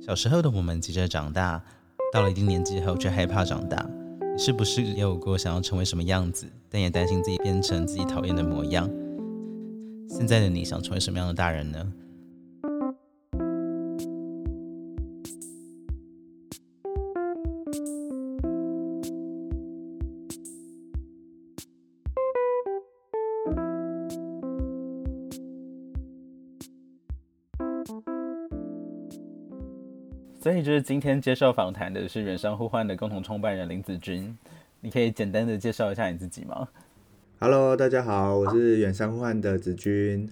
小时候的我们急着长大，到了一定年纪后却害怕长大。你是不是也有过想要成为什么样子，但也担心自己变成自己讨厌的模样？现在的你想成为什么样的大人呢？所以就是今天接受访谈的是远山互换的共同创办人林子君，你可以简单的介绍一下你自己吗？Hello，大家好，我是远山互换的子君。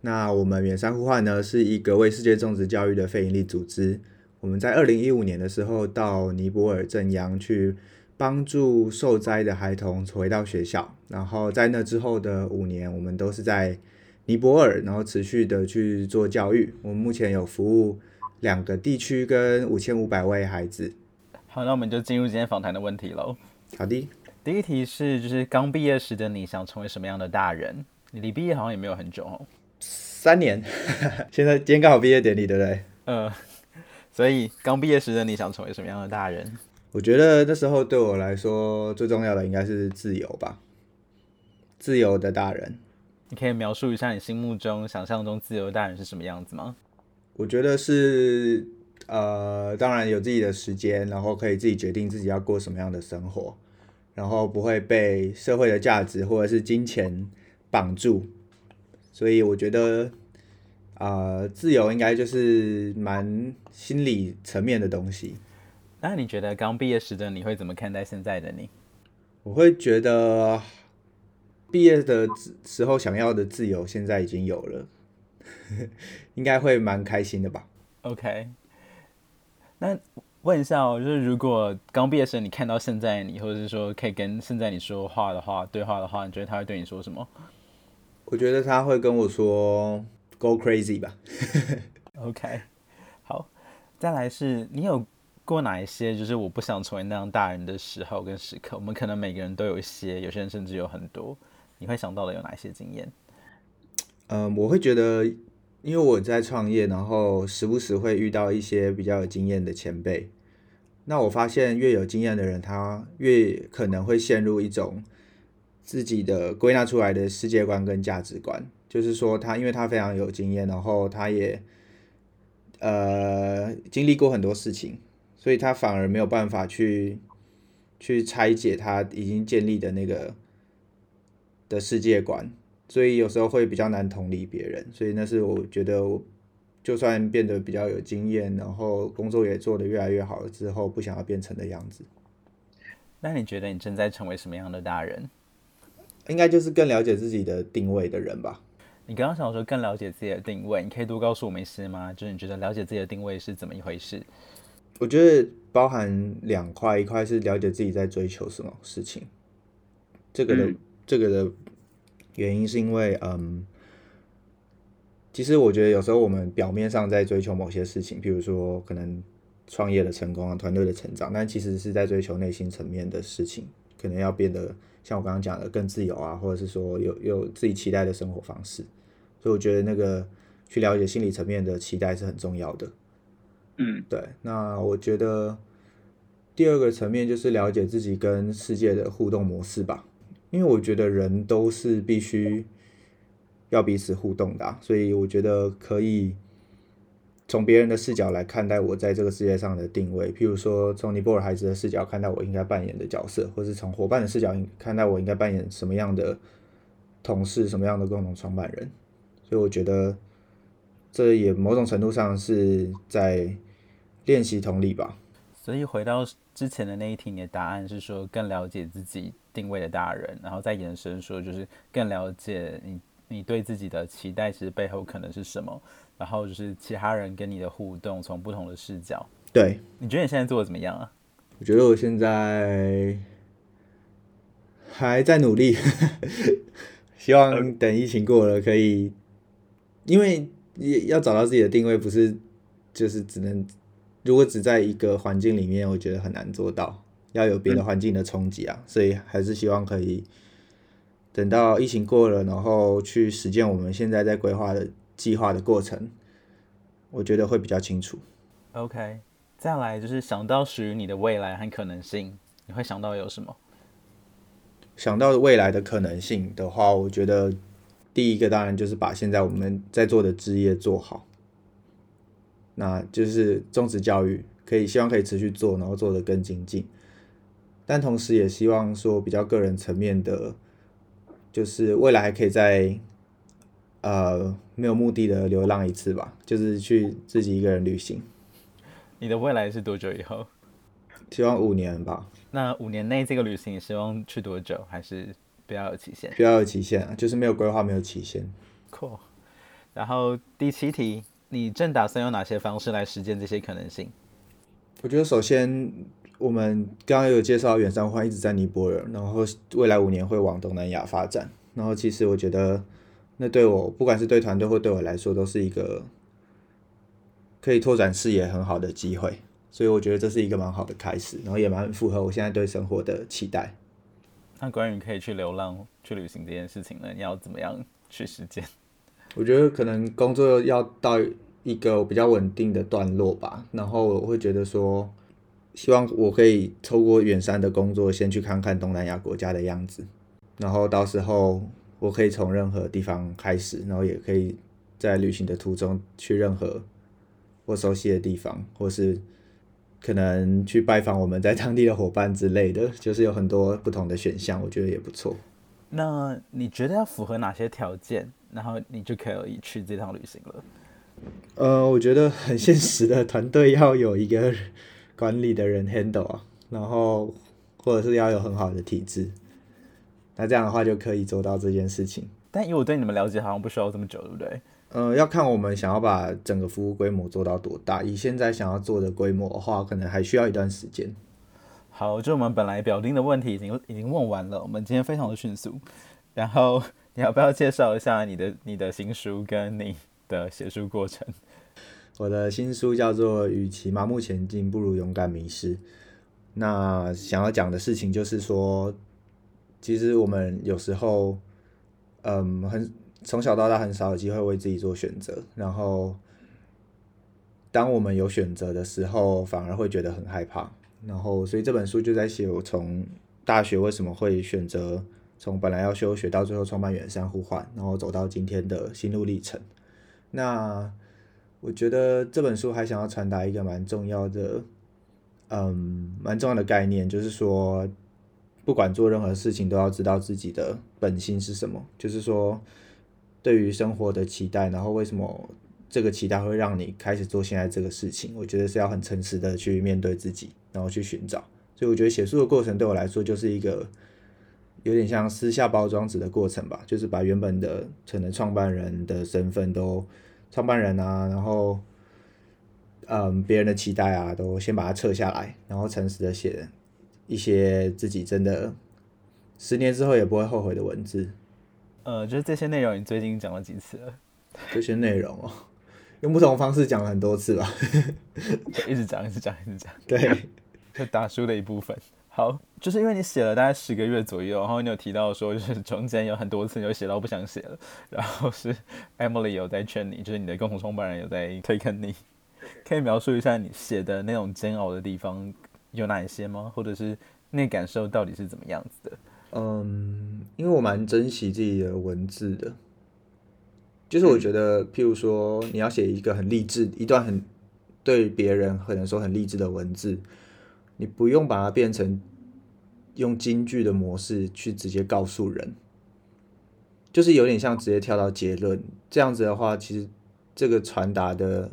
那我们远山互换呢是一个为世界种植教育的非营利组织。我们在二零一五年的时候到尼泊尔正央去帮助受灾的孩童回到学校，然后在那之后的五年，我们都是在尼泊尔，然后持续的去做教育。我们目前有服务。两个地区跟五千五百位孩子。好，那我们就进入今天访谈的问题喽。好的，第一题是，就是刚毕业时的你想成为什么样的大人？你离毕业好像也没有很久哦，三年。现在今天刚好毕业典礼，对不对？呃。所以刚毕业时的你想成为什么样的大人？我觉得那时候对我来说最重要的应该是自由吧，自由的大人。你可以描述一下你心目中、想象中自由的大人是什么样子吗？我觉得是，呃，当然有自己的时间，然后可以自己决定自己要过什么样的生活，然后不会被社会的价值或者是金钱绑住，所以我觉得，啊，自由应该就是蛮心理层面的东西。那你觉得刚毕业时的你会怎么看待现在的你？我会觉得，毕业的时候想要的自由，现在已经有了。应该会蛮开心的吧？OK，那问一下哦，就是如果刚毕业生你看到现在你，或者是说可以跟现在你说话的话，对话的话，你觉得他会对你说什么？我觉得他会跟我说 “Go crazy” 吧。OK，好，再来是你有过哪一些就是我不想成为那样大人的时候跟时刻？我们可能每个人都有一些，有些人甚至有很多。你会想到的有哪一些经验？嗯，我会觉得，因为我在创业，然后时不时会遇到一些比较有经验的前辈。那我发现，越有经验的人，他越可能会陷入一种自己的归纳出来的世界观跟价值观。就是说，他因为他非常有经验，然后他也呃经历过很多事情，所以他反而没有办法去去拆解他已经建立的那个的世界观。所以有时候会比较难同理别人，所以那是我觉得，就算变得比较有经验，然后工作也做得越来越好了之后，不想要变成的样子。那你觉得你正在成为什么样的大人？应该就是更了解自己的定位的人吧。你刚刚想说更了解自己的定位，你可以多告诉我们一些吗？就是你觉得了解自己的定位是怎么一回事？我觉得包含两块，一块是了解自己在追求什么事情，这个的，这个的。原因是因为，嗯，其实我觉得有时候我们表面上在追求某些事情，比如说可能创业的成功啊、团队的成长，但其实是在追求内心层面的事情，可能要变得像我刚刚讲的更自由啊，或者是说有有自己期待的生活方式。所以我觉得那个去了解心理层面的期待是很重要的。嗯，对。那我觉得第二个层面就是了解自己跟世界的互动模式吧。因为我觉得人都是必须要彼此互动的，所以我觉得可以从别人的视角来看待我在这个世界上的定位。譬如说，从尼泊尔孩子的视角看待我应该扮演的角色，或是从伙伴的视角看待我应该扮演什么样的同事、什么样的共同创办人。所以我觉得这也某种程度上是在练习同理吧。所以回到之前的那一题，你的答案是说更了解自己。定位的大人，然后再延伸说，就是更了解你，你对自己的期待，其实背后可能是什么？然后就是其他人跟你的互动，从不同的视角。对，你觉得你现在做的怎么样啊？我觉得我现在还在努力，希望等疫情过了，可以，因为要找到自己的定位，不是就是只能，如果只在一个环境里面，我觉得很难做到。要有别的环境的冲击啊，所以还是希望可以等到疫情过了，然后去实践我们现在在规划的计划的过程，我觉得会比较清楚。OK，再来就是想到属于你的未来和可能性，你会想到有什么？想到未来的可能性的话，我觉得第一个当然就是把现在我们在做的职业做好，那就是中职教育可以希望可以持续做，然后做的更精进。但同时也希望说比较个人层面的，就是未来还可以在呃没有目的的流浪一次吧，就是去自己一个人旅行。你的未来是多久以后？希望五年吧。那五年内这个旅行你希望去多久？还是不要有期限？不要有期限啊，就是没有规划，没有期限。Cool。然后第七题，你正打算用哪些方式来实践这些可能性？我觉得首先我们刚刚有介绍远山花一直在尼泊尔，然后未来五年会往东南亚发展。然后其实我觉得那对我不管是对团队或对我来说都是一个可以拓展视野很好的机会。所以我觉得这是一个蛮好的开始，然后也蛮符合我现在对生活的期待。那关于可以去流浪、去旅行这件事情呢，你要怎么样去实践？我觉得可能工作要到一个比较稳定的段落吧，然后我会觉得说，希望我可以透过远山的工作，先去看看东南亚国家的样子，然后到时候我可以从任何地方开始，然后也可以在旅行的途中去任何我熟悉的地方，或是。可能去拜访我们在当地的伙伴之类的，就是有很多不同的选项，我觉得也不错。那你觉得要符合哪些条件，然后你就可以去这趟旅行了？呃，我觉得很现实的，团队要有一个管理的人 handle 啊，然后或者是要有很好的体质，那这样的话就可以做到这件事情。但以我对你们了解，好像不需要这么久，对不对？呃，要看我们想要把整个服务规模做到多大。以现在想要做的规模的话，可能还需要一段时间。好，就我们本来表定的问题已经已经问完了，我们今天非常的迅速。然后你要不要介绍一下你的你的新书跟你的写书过程？我的新书叫做《与其盲目前进，不如勇敢迷失》。那想要讲的事情就是说，其实我们有时候，嗯，很。从小到大很少有机会为自己做选择，然后当我们有选择的时候，反而会觉得很害怕。然后，所以这本书就在写我从大学为什么会选择从本来要休学到最后创办远山呼唤，然后走到今天的心路历程。那我觉得这本书还想要传达一个蛮重要的，嗯，蛮重要的概念，就是说，不管做任何事情，都要知道自己的本心是什么，就是说。对于生活的期待，然后为什么这个期待会让你开始做现在这个事情？我觉得是要很诚实的去面对自己，然后去寻找。所以我觉得写书的过程对我来说就是一个有点像私下包装纸的过程吧，就是把原本的可能创办人的身份都创办人啊，然后嗯别人的期待啊，都先把它撤下来，然后诚实的写一些自己真的十年之后也不会后悔的文字。呃，就是这些内容，你最近讲了几次了？这些内容哦，用不同方式讲了很多次吧，一直讲，一直讲，一直讲。对，就打书的一部分。好，就是因为你写了大概十个月左右，然后你有提到说，就是中间有很多次你就写到不想写了，然后是 Emily 有在劝你，就是你的共同创办人有在推坑你，可以描述一下你写的那种煎熬的地方有哪一些吗？或者是那感受到底是怎么样子的？嗯，因为我蛮珍惜自己的文字的，就是我觉得，譬如说你要写一个很励志一段很对别人可能说很励志的文字，你不用把它变成用京剧的模式去直接告诉人，就是有点像直接跳到结论这样子的话，其实这个传达的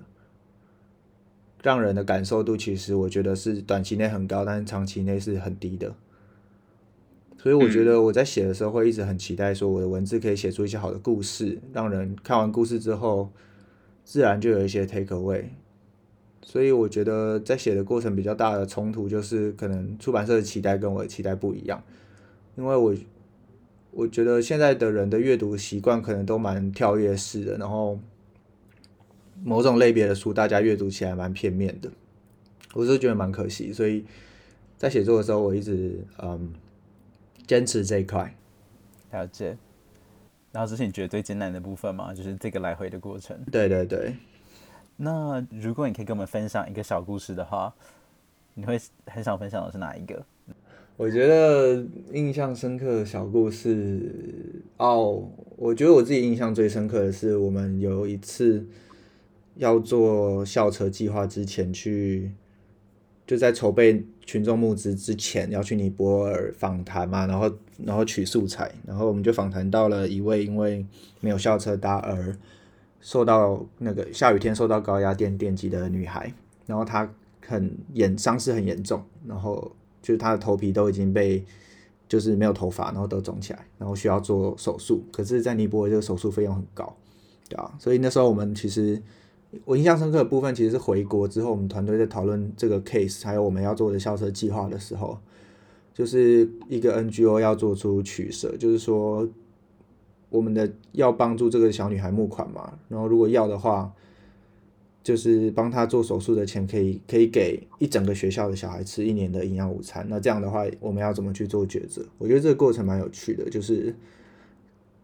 让人的感受度，其实我觉得是短期内很高，但是长期内是很低的。所以我觉得我在写的时候会一直很期待，说我的文字可以写出一些好的故事，让人看完故事之后，自然就有一些 take away。所以我觉得在写的过程比较大的冲突，就是可能出版社的期待跟我的期待不一样，因为我我觉得现在的人的阅读习惯可能都蛮跳跃式的，然后某种类别的书大家阅读起来蛮片面的，我是觉得蛮可惜。所以在写作的时候，我一直嗯。坚持这一块，了解。然后这是你觉得最艰难的部分吗？就是这个来回的过程。对对对。那如果你可以跟我们分享一个小故事的话，你会很想分享的是哪一个？我觉得印象深刻的小故事哦，我觉得我自己印象最深刻的是，我们有一次要做校车计划之前去，就在筹备群众募资之前要去尼泊尔访谈嘛，然后然后取素材，然后我们就访谈到了一位因为没有校车搭而受到那个下雨天受到高压电电击的女孩，然后她很严伤势很严重，然后。就是她的头皮都已经被，就是没有头发，然后都肿起来，然后需要做手术。可是，在尼泊尔这个手术费用很高，对啊，所以那时候我们其实我印象深刻的部分，其实是回国之后，我们团队在讨论这个 case，还有我们要做的校车计划的时候，就是一个 NGO 要做出取舍，就是说我们的要帮助这个小女孩募款嘛，然后如果要的话。就是帮她做手术的钱，可以可以给一整个学校的小孩吃一年的营养午餐。那这样的话，我们要怎么去做抉择？我觉得这个过程蛮有趣的，就是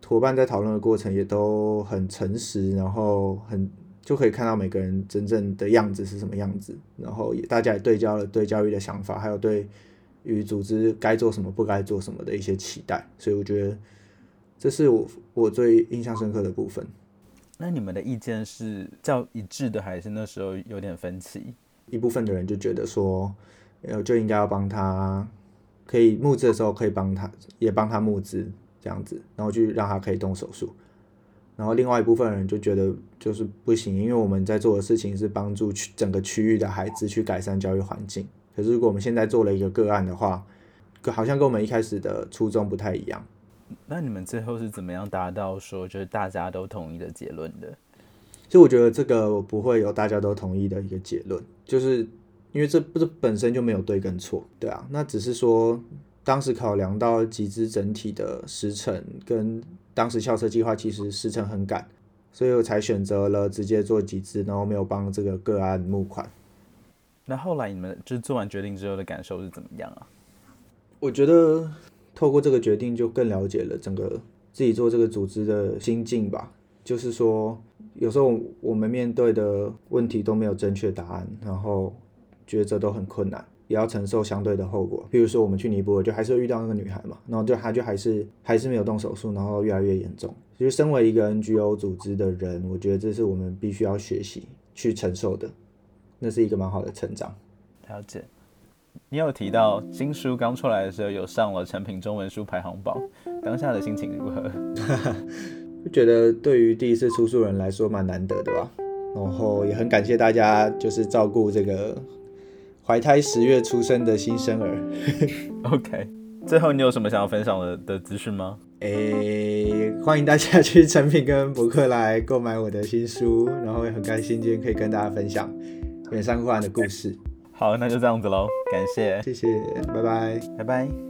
伙伴在讨论的过程也都很诚实，然后很就可以看到每个人真正的样子是什么样子，然后也大家也对焦了对教育的想法，还有对于组织该做什么不该做什么的一些期待。所以我觉得这是我我最印象深刻的部分。那你们的意见是较一致的，还是那时候有点分歧？一部分的人就觉得说，呃，就应该要帮他，可以募资的时候可以帮他，也帮他募资这样子，然后就让他可以动手术。然后另外一部分人就觉得就是不行，因为我们在做的事情是帮助区整个区域的孩子去改善教育环境。可是如果我们现在做了一个个案的话，好像跟我们一开始的初衷不太一样。那你们最后是怎么样达到说就是大家都同意的结论的？其实我觉得这个我不会有大家都同意的一个结论，就是因为这不是本身就没有对跟错，对啊，那只是说当时考量到集资整体的时程跟当时校车计划其实时程很赶，所以我才选择了直接做集资，然后没有帮这个个案募款。那后来你们就是做完决定之后的感受是怎么样啊？我觉得。透过这个决定，就更了解了整个自己做这个组织的心境吧。就是说，有时候我们面对的问题都没有正确答案，然后抉择都很困难，也要承受相对的后果。比如说，我们去尼泊尔，就还是遇到那个女孩嘛，然后就她就还是还是没有动手术，然后越来越严重。其实，身为一个 NGO 组织的人，我觉得这是我们必须要学习去承受的，那是一个蛮好的成长。了解。你有提到新书刚出来的时候有上了成品中文书排行榜，当下的心情如何？就觉得对于第一次出书人来说蛮难得的吧，然后也很感谢大家就是照顾这个怀胎十月出生的新生儿。OK，最后你有什么想要分享的的资讯吗？诶，欢迎大家去成品跟博客来购买我的新书，然后也很开心今天可以跟大家分享远山忽然的故事。好，那就这样子喽，感谢，谢谢，拜拜，拜拜。